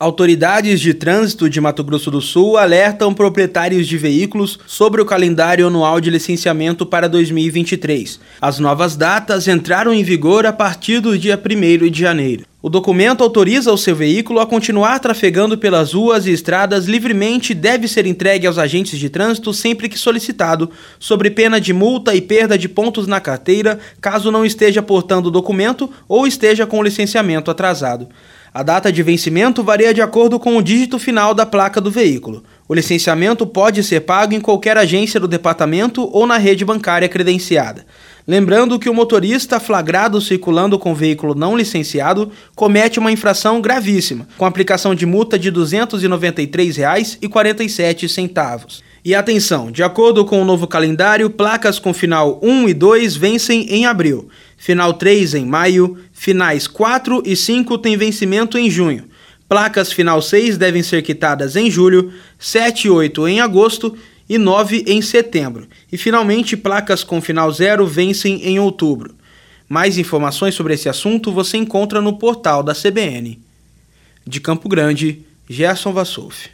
Autoridades de trânsito de Mato Grosso do Sul alertam proprietários de veículos sobre o calendário anual de licenciamento para 2023. As novas datas entraram em vigor a partir do dia 1 de janeiro. O documento autoriza o seu veículo a continuar trafegando pelas ruas e estradas livremente e deve ser entregue aos agentes de trânsito sempre que solicitado, sobre pena de multa e perda de pontos na carteira, caso não esteja portando o documento ou esteja com o licenciamento atrasado. A data de vencimento varia de acordo com o dígito final da placa do veículo. O licenciamento pode ser pago em qualquer agência do departamento ou na rede bancária credenciada. Lembrando que o motorista flagrado circulando com veículo não licenciado comete uma infração gravíssima, com aplicação de multa de R$ 293,47. E atenção, de acordo com o novo calendário, placas com final 1 e 2 vencem em abril, final 3 em maio, finais 4 e 5 têm vencimento em junho. Placas final 6 devem ser quitadas em julho, 7 e 8 em agosto e 9 em setembro. E finalmente, placas com final 0 vencem em outubro. Mais informações sobre esse assunto você encontra no portal da CBN. De Campo Grande, Gerson Vassouf.